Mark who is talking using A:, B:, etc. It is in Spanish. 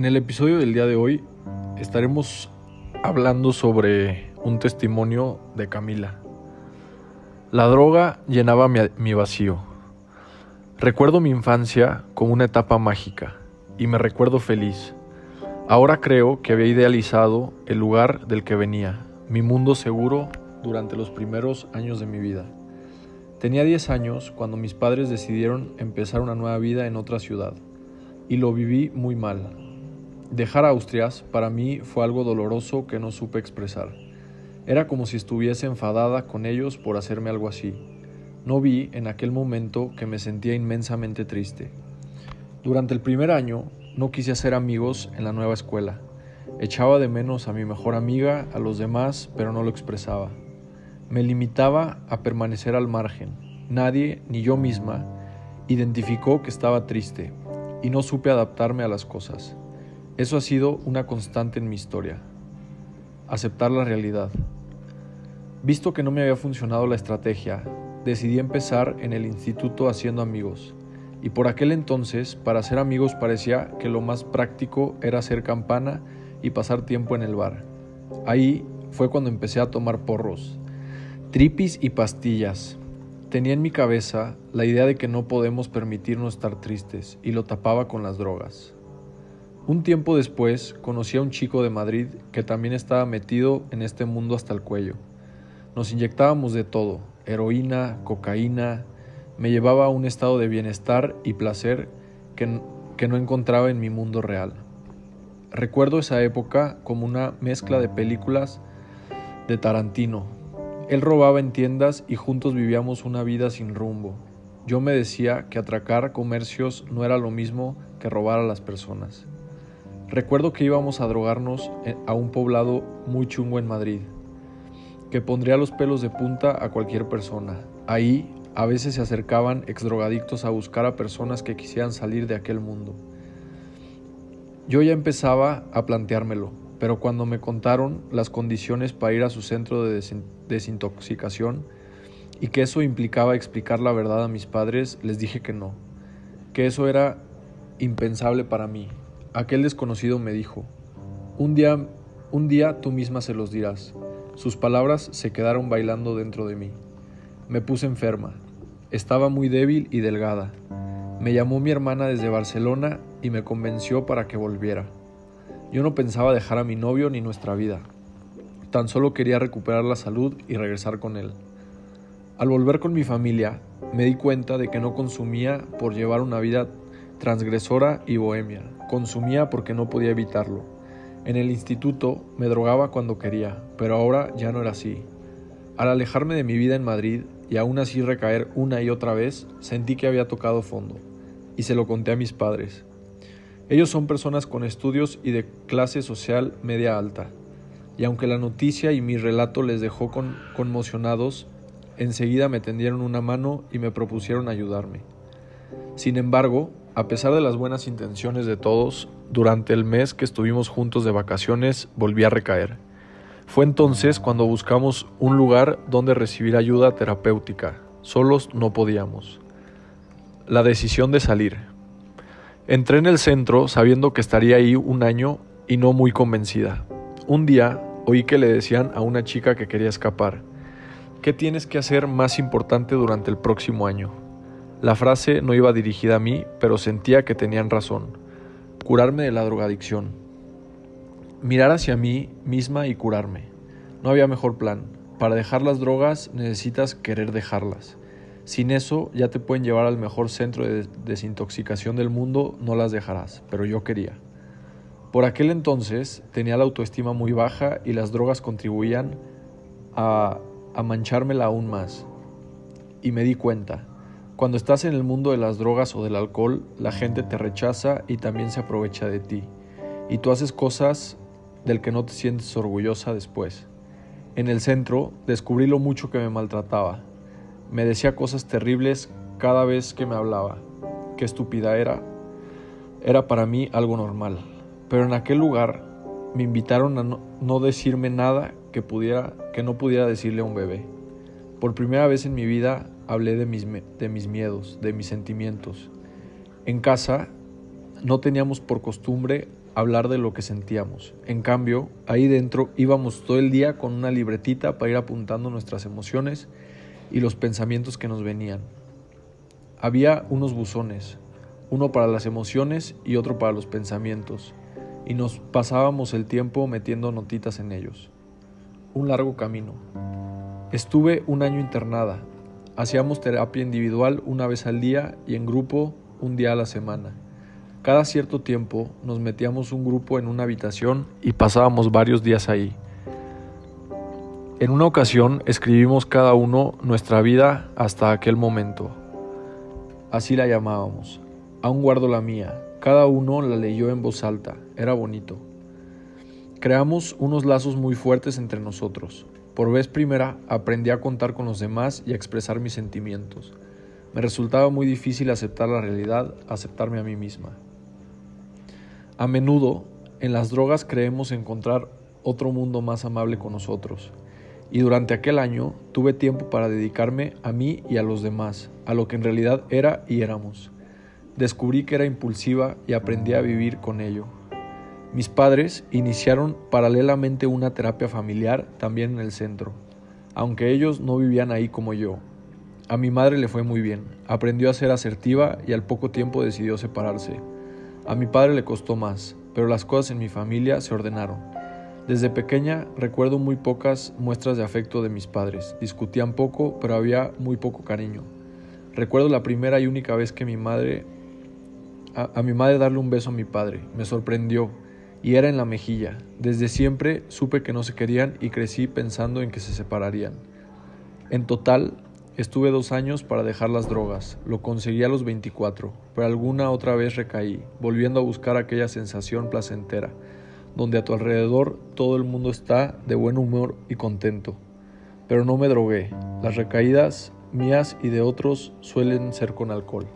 A: En el episodio del día de hoy estaremos hablando sobre un testimonio de Camila. La droga llenaba mi, vacío. Recuerdo mi infancia como una etapa mágica y me recuerdo feliz. Ahora creo que había idealizado el lugar del que venía, mi mundo seguro durante los primeros años de mi vida. Tenía 10 años cuando mis padres decidieron empezar una nueva vida en otra ciudad y lo viví muy mal. Dejar Austrias para mí fue algo doloroso que no supe expresar. Era como si estuviese enfadada con ellos por hacerme algo así. No vi en aquel momento que me sentía inmensamente triste. Durante el primer año no quise hacer amigos en la nueva escuela. Echaba de menos a mi mejor amiga, a los demás, pero no lo expresaba. Me limitaba a permanecer al margen. Nadie, ni yo misma, identificó que estaba triste y no supe adaptarme a las cosas. Eso ha sido una constante en mi historia. Aceptar la realidad. Visto que no me había funcionado la estrategia, decidí empezar en el instituto haciendo amigos. Y por aquel entonces, para hacer amigos parecía que lo más práctico era hacer campana y pasar tiempo en el bar. Ahí fue cuando empecé a tomar porros, tripis y pastillas. Tenía en mi cabeza la idea de que no podemos permitirnos estar tristes y lo tapaba con las drogas. Un tiempo después conocí a un chico de Madrid que también estaba metido en este mundo hasta el cuello. Nos inyectábamos de todo, heroína, cocaína, me llevaba a un estado de bienestar y placer que, no encontraba en mi mundo real. Recuerdo esa época como una mezcla de películas de Tarantino. Él robaba en tiendas y juntos vivíamos una vida sin rumbo. Yo me decía que atracar comercios no era lo mismo que robar a las personas. Recuerdo que íbamos a drogarnos a un poblado muy chungo en Madrid, que pondría los pelos de punta a cualquier persona. Ahí a veces se acercaban exdrogadictos a buscar a personas que quisieran salir de aquel mundo. Yo ya empezaba a planteármelo, pero cuando me contaron las condiciones para ir a su centro de desintoxicación y que eso implicaba explicar la verdad a mis padres, les dije que no, que eso era impensable para mí, Aquel desconocido me dijo, un día, un día tú misma se los dirás. Sus palabras se quedaron bailando dentro de mí. Me puse enferma. Estaba muy débil y delgada. Me llamó mi hermana desde Barcelona y me convenció para que volviera. Yo no pensaba dejar a mi novio ni nuestra vida. Tan solo quería recuperar la salud y regresar con él. Al volver con mi familia, me di cuenta de que no consumía por llevar una vida transgresora y bohemia. Consumía porque no podía evitarlo. En el instituto me drogaba cuando quería, pero ahora ya no era así. Al alejarme de mi vida en Madrid y aún así recaer una y otra vez, sentí que había tocado fondo, y se lo conté a mis padres. Ellos son personas con estudios y de clase social media alta, y aunque la noticia y mi relato les dejó conmocionados, enseguida me tendieron una mano y me propusieron ayudarme. Sin embargo, a pesar de las buenas intenciones de todos, durante el mes que estuvimos juntos de vacaciones volví a recaer. Fue entonces cuando buscamos un lugar donde recibir ayuda terapéutica. Solos no podíamos. La decisión de salir. Entré en el centro sabiendo que estaría ahí un año y no muy convencida. Un día oí que le decían a una chica que quería escapar, ¿qué tienes que hacer más importante durante el próximo año? La frase no iba dirigida a mí, pero sentía que tenían razón. Curarme de la drogadicción. Mirar hacia mí misma y curarme. No había mejor plan. Para dejar las drogas necesitas querer dejarlas. Sin eso ya te pueden llevar al mejor centro de desintoxicación del mundo, no las dejarás, pero yo quería. Por aquel entonces tenía la autoestima muy baja y las drogas contribuían a, a manchármela aún más. Y me di cuenta, cuando estás en el mundo de las drogas o del alcohol, la gente te rechaza y también se aprovecha de ti. Y tú haces cosas del que no te sientes orgullosa después. En el centro descubrí lo mucho que me maltrataba. Me decía cosas terribles cada vez que me hablaba. Qué estúpida era. Era para mí algo normal. Pero en aquel lugar me invitaron a no, no decirme nada que pudiera que no pudiera decirle a un bebé. Por primera vez en mi vida hablé de mis, de mis miedos, de mis sentimientos. En casa no teníamos por costumbre hablar de lo que sentíamos. En cambio, ahí dentro íbamos todo el día con una libretita para ir apuntando nuestras emociones y los pensamientos que nos venían. Había unos buzones, uno para las emociones y otro para los pensamientos, y nos pasábamos el tiempo metiendo notitas en ellos. Un largo camino. Estuve un año internada. Hacíamos terapia individual una vez al día y en grupo un día a la semana. Cada cierto tiempo nos metíamos un grupo en una habitación y pasábamos varios días ahí. En una ocasión escribimos cada uno nuestra vida hasta aquel momento. Así la llamábamos. Aún guardo la mía. Cada uno la leyó en voz alta. Era bonito. Creamos unos lazos muy fuertes entre nosotros. Por vez primera aprendí a contar con los demás y a expresar mis sentimientos. Me resultaba muy difícil aceptar la realidad, aceptarme a mí misma. A menudo, en las drogas creemos encontrar otro mundo más amable con nosotros, y durante aquel año tuve tiempo para dedicarme a mí y a los demás, a lo que en realidad era y éramos. Descubrí que era impulsiva y aprendí a vivir con ello. Mis padres iniciaron paralelamente una terapia familiar también en el centro, aunque ellos no vivían ahí como yo. A mi madre le fue muy bien, aprendió a ser asertiva y al poco tiempo decidió separarse. A mi padre le costó más, pero las cosas en mi familia se ordenaron. Desde pequeña recuerdo muy pocas muestras de afecto de mis padres. Discutían poco, pero había muy poco cariño. Recuerdo la primera y única vez que mi madre a, mi madre darle un beso a mi padre. Me sorprendió y era en la mejilla. Desde siempre supe que no se querían y crecí pensando en que se separarían. En total Estuve dos años para dejar las drogas, lo conseguí a los 24, pero alguna otra vez recaí, volviendo a buscar aquella sensación placentera, donde a tu alrededor todo el mundo está de buen humor y contento. Pero no me drogué, las recaídas mías y de otros suelen ser con alcohol.